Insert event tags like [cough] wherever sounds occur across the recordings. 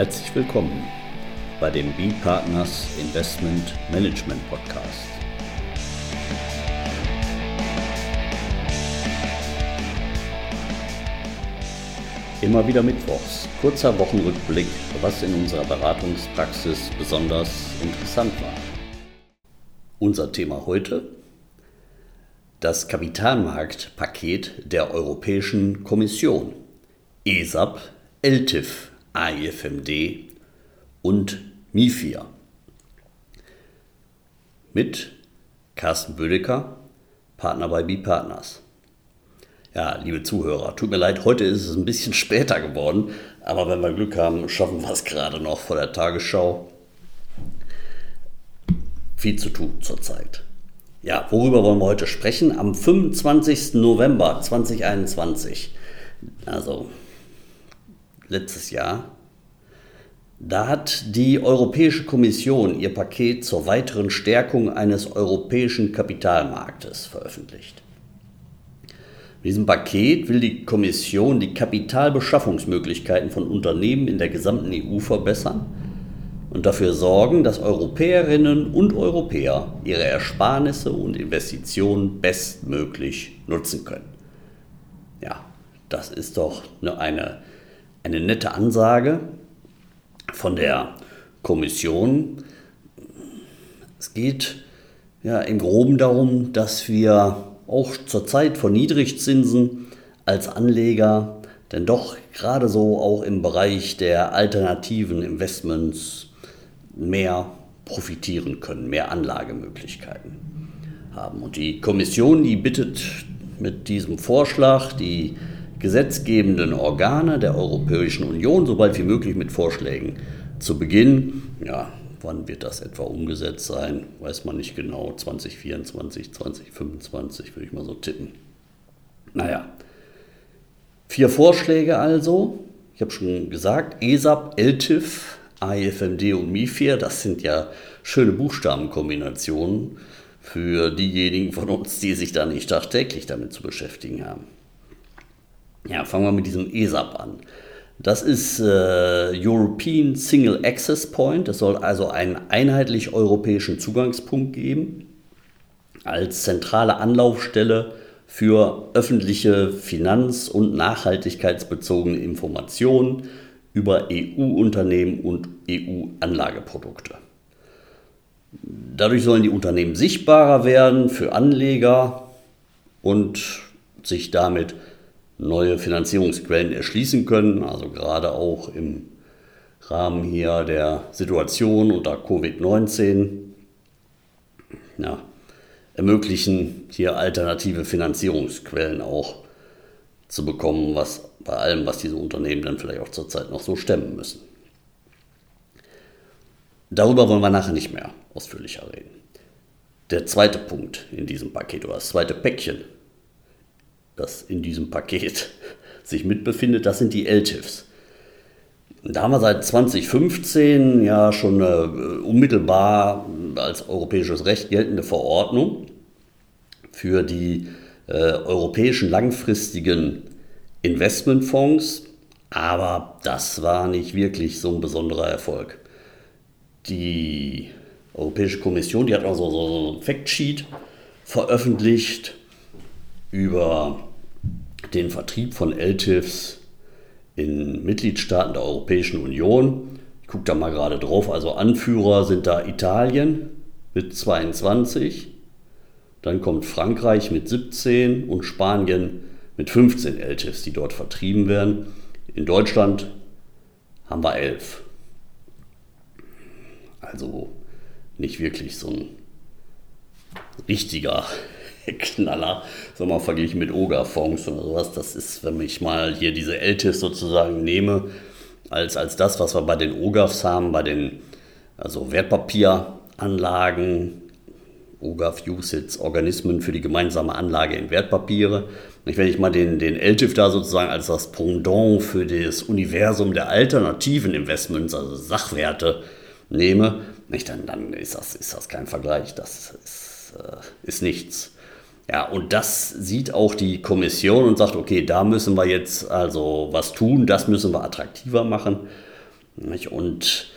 Herzlich willkommen bei dem B-Partners Investment Management Podcast. Immer wieder Mittwochs, kurzer Wochenrückblick, was in unserer Beratungspraxis besonders interessant war. Unser Thema heute? Das Kapitalmarktpaket der Europäischen Kommission, ESAP, LTIF, AIFMD und MIFIR. Mit Carsten Bödecker, Partner bei B-Partners. Ja, liebe Zuhörer, tut mir leid, heute ist es ein bisschen später geworden, aber wenn wir Glück haben, schaffen wir es gerade noch vor der Tagesschau. Viel zu tun zurzeit. Ja, worüber wollen wir heute sprechen? Am 25. November 2021, also letztes Jahr, da hat die Europäische Kommission ihr Paket zur weiteren Stärkung eines europäischen Kapitalmarktes veröffentlicht. Mit diesem Paket will die Kommission die Kapitalbeschaffungsmöglichkeiten von Unternehmen in der gesamten EU verbessern und dafür sorgen, dass Europäerinnen und Europäer ihre Ersparnisse und Investitionen bestmöglich nutzen können. Ja, das ist doch eine, eine nette Ansage von der Kommission. Es geht ja im Groben darum, dass wir auch zur Zeit von Niedrigzinsen als Anleger denn doch gerade so auch im Bereich der alternativen Investments mehr profitieren können, mehr Anlagemöglichkeiten haben. Und die Kommission, die bittet mit diesem Vorschlag die gesetzgebenden Organe der Europäischen Union so bald wie möglich mit Vorschlägen zu beginnen. Ja, Wann wird das etwa umgesetzt sein? Weiß man nicht genau. 2024, 2025 würde ich mal so tippen. Naja, vier Vorschläge also. Ich habe schon gesagt, ESAP, LTIF, AIFMD und MIFIR, das sind ja schöne Buchstabenkombinationen für diejenigen von uns, die sich da nicht tagtäglich damit zu beschäftigen haben. Ja, fangen wir mit diesem ESAP an. Das ist äh, European Single Access Point. Es soll also einen einheitlich europäischen Zugangspunkt geben als zentrale Anlaufstelle für öffentliche finanz- und nachhaltigkeitsbezogene Informationen über EU-Unternehmen und EU-Anlageprodukte. Dadurch sollen die Unternehmen sichtbarer werden für Anleger und sich damit neue Finanzierungsquellen erschließen können, also gerade auch im Rahmen hier der Situation unter Covid-19 ja, ermöglichen, hier alternative Finanzierungsquellen auch zu bekommen, was bei allem, was diese Unternehmen dann vielleicht auch zurzeit noch so stemmen müssen. Darüber wollen wir nachher nicht mehr ausführlicher reden. Der zweite Punkt in diesem Paket oder das zweite Päckchen das in diesem Paket [laughs] sich mitbefindet, das sind die LTIFs. Da haben wir seit 2015 ja schon eine unmittelbar als europäisches Recht geltende Verordnung für die äh, europäischen langfristigen Investmentfonds, aber das war nicht wirklich so ein besonderer Erfolg. Die Europäische Kommission, die hat also so ein Factsheet veröffentlicht über den Vertrieb von LTIFs in Mitgliedstaaten der Europäischen Union. Ich gucke da mal gerade drauf. Also Anführer sind da Italien mit 22, dann kommt Frankreich mit 17 und Spanien mit 15 LTIFs, die dort vertrieben werden. In Deutschland haben wir 11. Also nicht wirklich so ein richtiger Knaller, sag mal, verglichen mit Oga-Fonds oder sowas. Das ist, wenn ich mal hier diese LTIs sozusagen nehme, als, als das, was wir bei den OGAFs haben, bei den also Wertpapieranlagen, OGAF USITS, Organismen für die gemeinsame Anlage in Wertpapiere. Wenn ich mal den, den LTIF da sozusagen als das Pendant für das Universum der alternativen Investments, also Sachwerte, nehme, dann, dann ist, das, ist das kein Vergleich. Das ist, äh, ist nichts. Ja, und das sieht auch die Kommission und sagt, okay, da müssen wir jetzt also was tun, das müssen wir attraktiver machen. Und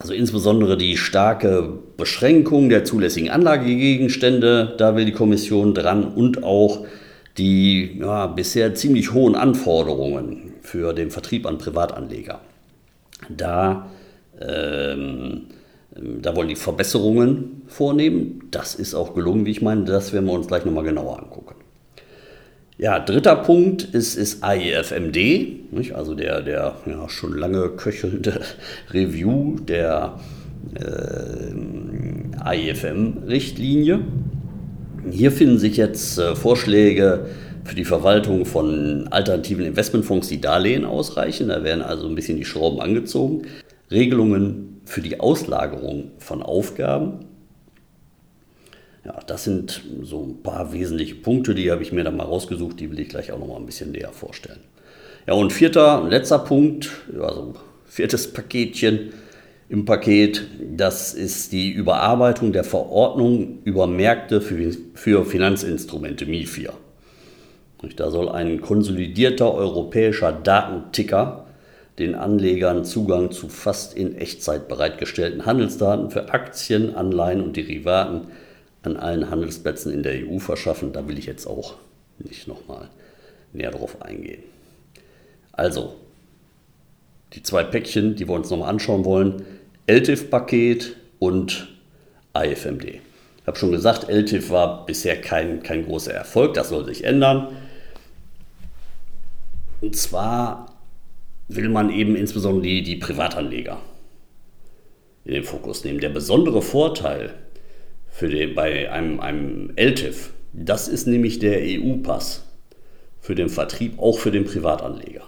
also insbesondere die starke Beschränkung der zulässigen Anlagegegenstände, da will die Kommission dran und auch die ja, bisher ziemlich hohen Anforderungen für den Vertrieb an Privatanleger. Da, ähm, da wollen die Verbesserungen vornehmen. Das ist auch gelungen, wie ich meine. Das werden wir uns gleich nochmal genauer angucken. Ja, dritter Punkt ist, ist AIFMD, nicht? also der, der ja, schon lange köchelnde [laughs] Review der äh, AIFM-Richtlinie. Hier finden sich jetzt äh, Vorschläge für die Verwaltung von alternativen Investmentfonds, die Darlehen ausreichen. Da werden also ein bisschen die Schrauben angezogen. Regelungen für die Auslagerung von Aufgaben ja, das sind so ein paar wesentliche Punkte, die habe ich mir dann mal rausgesucht, die will ich gleich auch noch mal ein bisschen näher vorstellen. Ja, und vierter, letzter Punkt, also viertes Paketchen im Paket, das ist die Überarbeitung der Verordnung über Märkte für, für Finanzinstrumente MIFIR. Da soll ein konsolidierter europäischer Datenticker den Anlegern Zugang zu fast in Echtzeit bereitgestellten Handelsdaten für Aktien, Anleihen und Derivaten an allen Handelsplätzen in der EU verschaffen. Da will ich jetzt auch nicht nochmal näher drauf eingehen. Also, die zwei Päckchen, die wir uns nochmal anschauen wollen, LTIF-Paket und AFMD. Ich habe schon gesagt, LTIF war bisher kein, kein großer Erfolg, das soll sich ändern. Und zwar will man eben insbesondere die, die Privatanleger in den Fokus nehmen. Der besondere Vorteil für den, bei einem, einem LTIF. Das ist nämlich der EU-Pass für den Vertrieb, auch für den Privatanleger.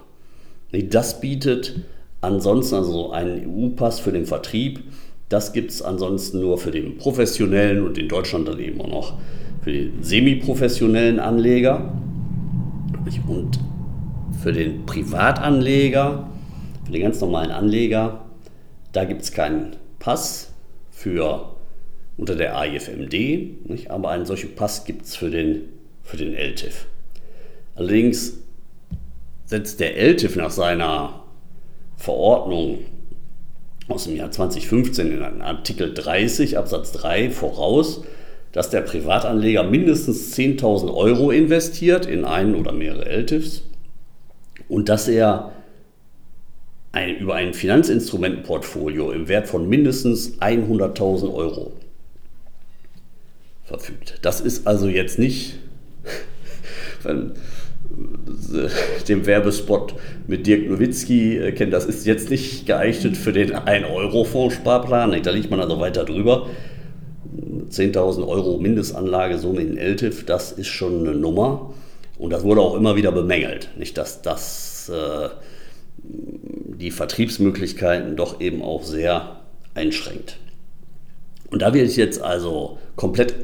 Das bietet ansonsten also einen EU-Pass für den Vertrieb. Das gibt es ansonsten nur für den professionellen und in Deutschland dann eben auch noch für den semi-professionellen Anleger. Und für den Privatanleger, für den ganz normalen Anleger, da gibt es keinen Pass für unter der AIFMD, nicht? aber einen solchen Pass gibt es für den, für den LTIF. Allerdings setzt der LTIF nach seiner Verordnung aus dem Jahr 2015 in Artikel 30 Absatz 3 voraus, dass der Privatanleger mindestens 10.000 Euro investiert in einen oder mehrere LTIFs und dass er ein, über ein Finanzinstrumentenportfolio im Wert von mindestens 100.000 Euro verfügt. Das ist also jetzt nicht [laughs] wenn, dem Werbespot mit Dirk Nowitzki äh, kennt, das ist jetzt nicht geeignet für den 1-Euro-Fonds-Sparplan. Da liegt man also weiter drüber. 10.000 Euro Mindestanlagesumme in LTIF, das ist schon eine Nummer. Und das wurde auch immer wieder bemängelt. Nicht, dass das äh, die Vertriebsmöglichkeiten doch eben auch sehr einschränkt. Und da wird jetzt also komplett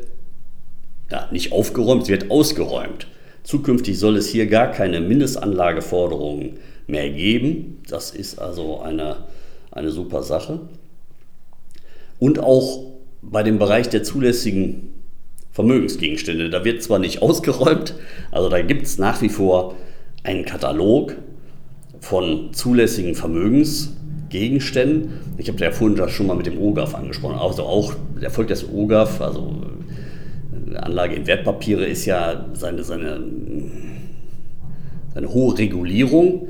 ja, nicht aufgeräumt, es wird ausgeräumt. Zukünftig soll es hier gar keine Mindestanlageforderungen mehr geben. Das ist also eine, eine super Sache. Und auch bei dem Bereich der zulässigen Vermögensgegenstände, da wird zwar nicht ausgeräumt, also da gibt es nach wie vor einen Katalog von zulässigen Vermögensgegenständen. Ich habe ja vorhin das schon mal mit dem OGAF angesprochen. Also auch der Erfolg des OGAF, also Anlage in Wertpapiere ist ja seine, seine, seine hohe Regulierung,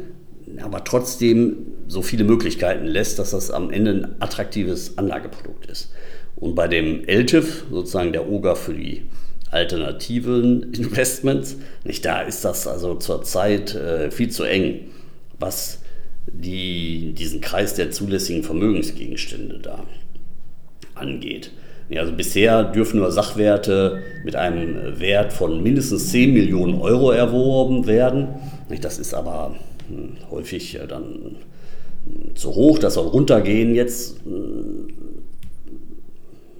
aber trotzdem so viele Möglichkeiten lässt, dass das am Ende ein attraktives Anlageprodukt ist. Und bei dem LTIF, sozusagen der OGA für die alternativen [laughs] Investments, nicht da ist das also zurzeit äh, viel zu eng, was die, diesen Kreis der zulässigen Vermögensgegenstände da angeht. Also bisher dürfen nur Sachwerte mit einem Wert von mindestens 10 Millionen Euro erworben werden. Das ist aber hm, häufig äh, dann hm, zu hoch. Das soll runtergehen jetzt hm,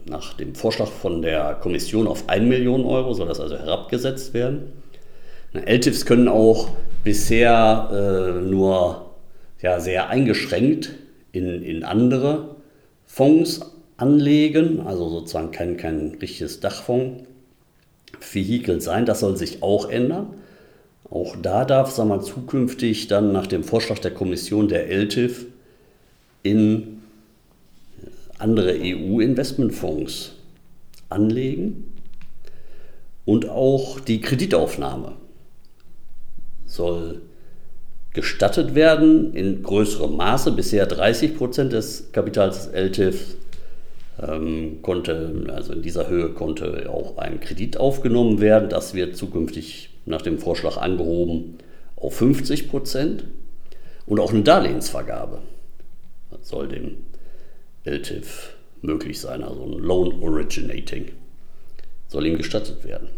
nach dem Vorschlag von der Kommission auf 1 Million Euro, soll das also herabgesetzt werden. LTIFs können auch bisher äh, nur ja, sehr eingeschränkt in, in andere Fonds anlegen, also sozusagen kein, kein richtiges Dachfonds-Vehikel sein. Das soll sich auch ändern. Auch da darf sagen wir, zukünftig dann nach dem Vorschlag der Kommission der LTIF in andere EU-Investmentfonds anlegen und auch die Kreditaufnahme soll gestattet werden in größerem Maße. Bisher 30 Prozent des Kapitals des LTIF ähm, konnte, also in dieser Höhe konnte auch ein Kredit aufgenommen werden. Das wird zukünftig nach dem Vorschlag angehoben auf 50 Prozent. Und auch eine Darlehensvergabe soll dem LTIF möglich sein, also ein Loan Originating soll ihm gestattet werden.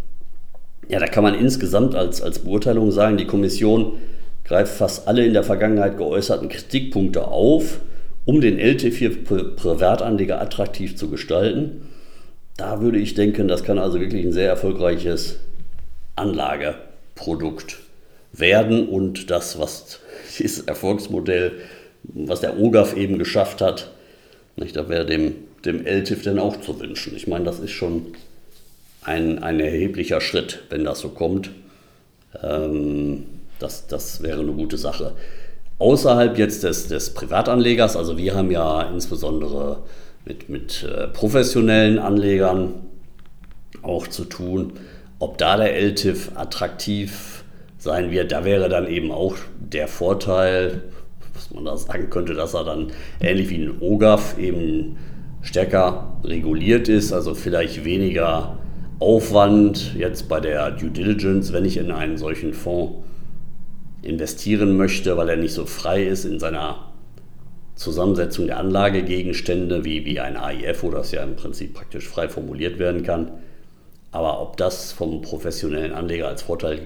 Ja, da kann man insgesamt als, als Beurteilung sagen, die Kommission greift fast alle in der Vergangenheit geäußerten Kritikpunkte auf, um den LTIF für Privatanleger attraktiv zu gestalten. Da würde ich denken, das kann also wirklich ein sehr erfolgreiches Anlageprodukt werden und das, was [laughs] dieses Erfolgsmodell, was der OGAF eben geschafft hat, nicht, da wäre dem, dem LTIF dann auch zu wünschen. Ich meine, das ist schon ein, ein erheblicher Schritt, wenn das so kommt. Ähm, das, das wäre eine gute Sache. Außerhalb jetzt des, des Privatanlegers, also wir haben ja insbesondere mit, mit äh, professionellen Anlegern auch zu tun, ob da der LTIF attraktiv sein wird, da wäre dann eben auch der Vorteil, was man da sagen könnte, dass er dann ähnlich wie ein OGAF eben stärker reguliert ist, also vielleicht weniger Aufwand jetzt bei der Due Diligence, wenn ich in einen solchen Fonds investieren möchte, weil er nicht so frei ist in seiner Zusammensetzung der Anlagegegenstände wie, wie ein AIF, wo das ja im Prinzip praktisch frei formuliert werden kann. Aber ob das vom professionellen Anleger als Vorteil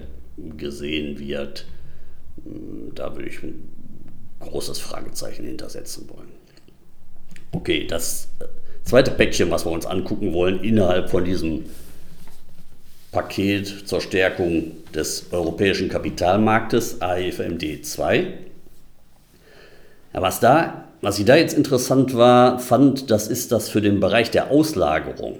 gesehen wird, da würde ich großes Fragezeichen hintersetzen wollen. Okay, das zweite Päckchen, was wir uns angucken wollen, innerhalb von diesem Paket zur Stärkung des europäischen Kapitalmarktes AIFMD 2. Ja, was, da, was ich da jetzt interessant war, fand, das ist das für den Bereich der Auslagerung.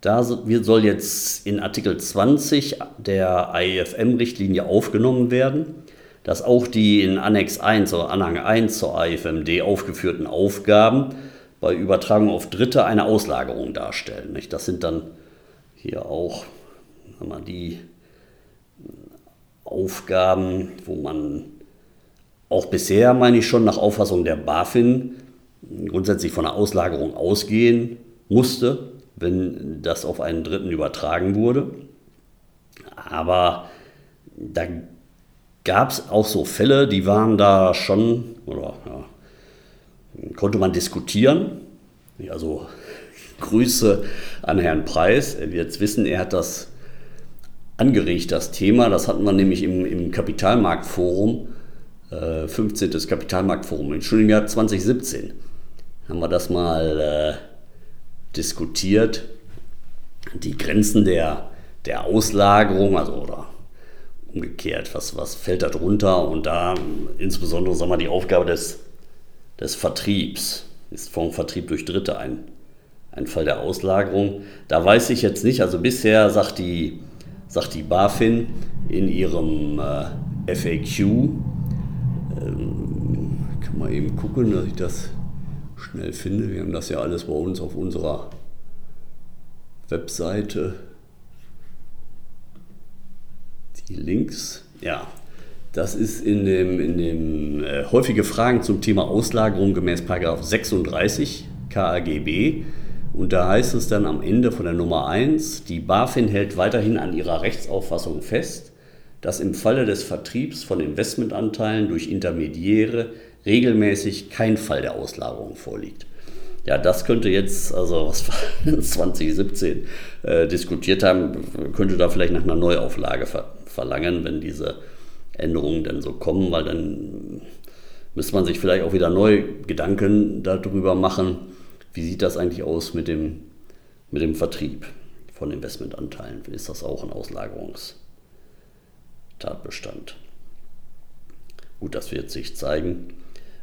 Da soll jetzt in Artikel 20 der AIFM-Richtlinie aufgenommen werden, dass auch die in Annex 1 oder Anhang 1 zur AIFMD aufgeführten Aufgaben bei Übertragung auf Dritte eine Auslagerung darstellen. Das sind dann hier auch die Aufgaben, wo man auch bisher, meine ich schon, nach Auffassung der BaFin grundsätzlich von einer Auslagerung ausgehen musste, wenn das auf einen Dritten übertragen wurde. Aber da gab es auch so Fälle, die waren da schon, oder ja, konnte man diskutieren. Also [laughs] Grüße an Herrn Preis. Wird jetzt wissen, er hat das angeregt, das Thema. Das hatten wir nämlich im, im Kapitalmarktforum, äh, 15. Kapitalmarktforum, im Jahr 2017 haben wir das mal äh, diskutiert. Die Grenzen der, der Auslagerung, also oder umgekehrt, was, was fällt da drunter und da insbesondere sagen wir, die Aufgabe des, des Vertriebs ist vom Vertrieb durch Dritte ein, ein Fall der Auslagerung. Da weiß ich jetzt nicht, also bisher sagt die sagt die BaFin in ihrem äh, FAQ, ähm, kann man eben gucken, dass ich das schnell finde. Wir haben das ja alles bei uns auf unserer Webseite. Die Links, ja, das ist in dem, in dem äh, häufige Fragen zum Thema Auslagerung gemäß 36 KAGB und da heißt es dann am Ende von der Nummer 1, die BaFin hält weiterhin an ihrer Rechtsauffassung fest, dass im Falle des Vertriebs von Investmentanteilen durch Intermediäre regelmäßig kein Fall der Auslagerung vorliegt. Ja, das könnte jetzt, also was wir 2017 [laughs] äh, diskutiert haben, könnte da vielleicht nach einer Neuauflage ver verlangen, wenn diese Änderungen dann so kommen, weil dann müsste man sich vielleicht auch wieder neu Gedanken darüber machen, wie sieht das eigentlich aus mit dem, mit dem Vertrieb von Investmentanteilen? Ist das auch ein Auslagerungstatbestand? Gut, das wird sich zeigen.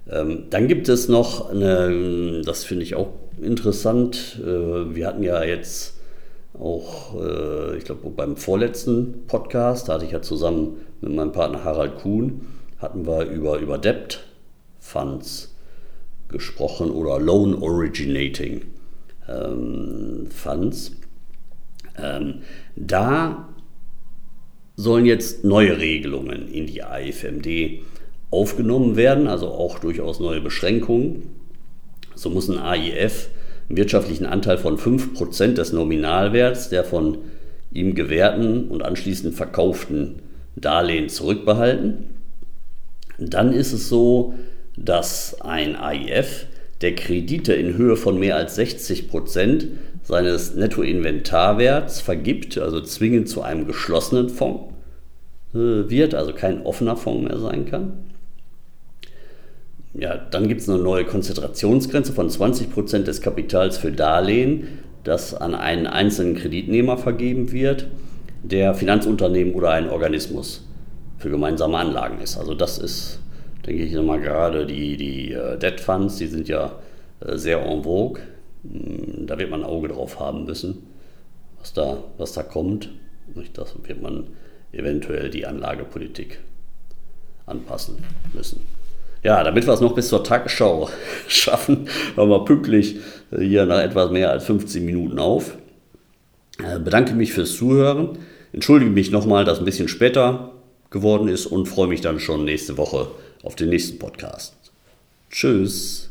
Ähm, dann gibt es noch eine, das finde ich auch interessant. Äh, wir hatten ja jetzt auch, äh, ich glaube, beim vorletzten Podcast, da hatte ich ja zusammen mit meinem Partner Harald Kuhn, hatten wir über, über Debt Funds gesprochen oder Loan Originating ähm, Funds. Ähm, da sollen jetzt neue Regelungen in die AIFMD aufgenommen werden, also auch durchaus neue Beschränkungen. So muss ein AIF einen wirtschaftlichen Anteil von 5% des Nominalwerts der von ihm gewährten und anschließend verkauften Darlehen zurückbehalten. Dann ist es so, dass ein AIF, der Kredite in Höhe von mehr als 60 Prozent seines Nettoinventarwerts vergibt, also zwingend zu einem geschlossenen Fonds äh, wird, also kein offener Fonds mehr sein kann. Ja, dann gibt es eine neue Konzentrationsgrenze von 20 Prozent des Kapitals für Darlehen, das an einen einzelnen Kreditnehmer vergeben wird, der Finanzunternehmen oder ein Organismus für gemeinsame Anlagen ist. Also das ist denke ich nochmal gerade die, die äh, Debt Funds, die sind ja äh, sehr en vogue. Hm, da wird man ein Auge drauf haben müssen, was da, was da kommt. Das wird man eventuell die Anlagepolitik anpassen müssen. Ja, damit wir es noch bis zur Tagesschau [laughs] schaffen, hören wir pünktlich äh, hier nach etwas mehr als 15 Minuten auf. Bedanke mich fürs Zuhören. Entschuldige mich nochmal, dass ein bisschen später geworden ist und freue mich dann schon nächste Woche auf den nächsten Podcast. Tschüss.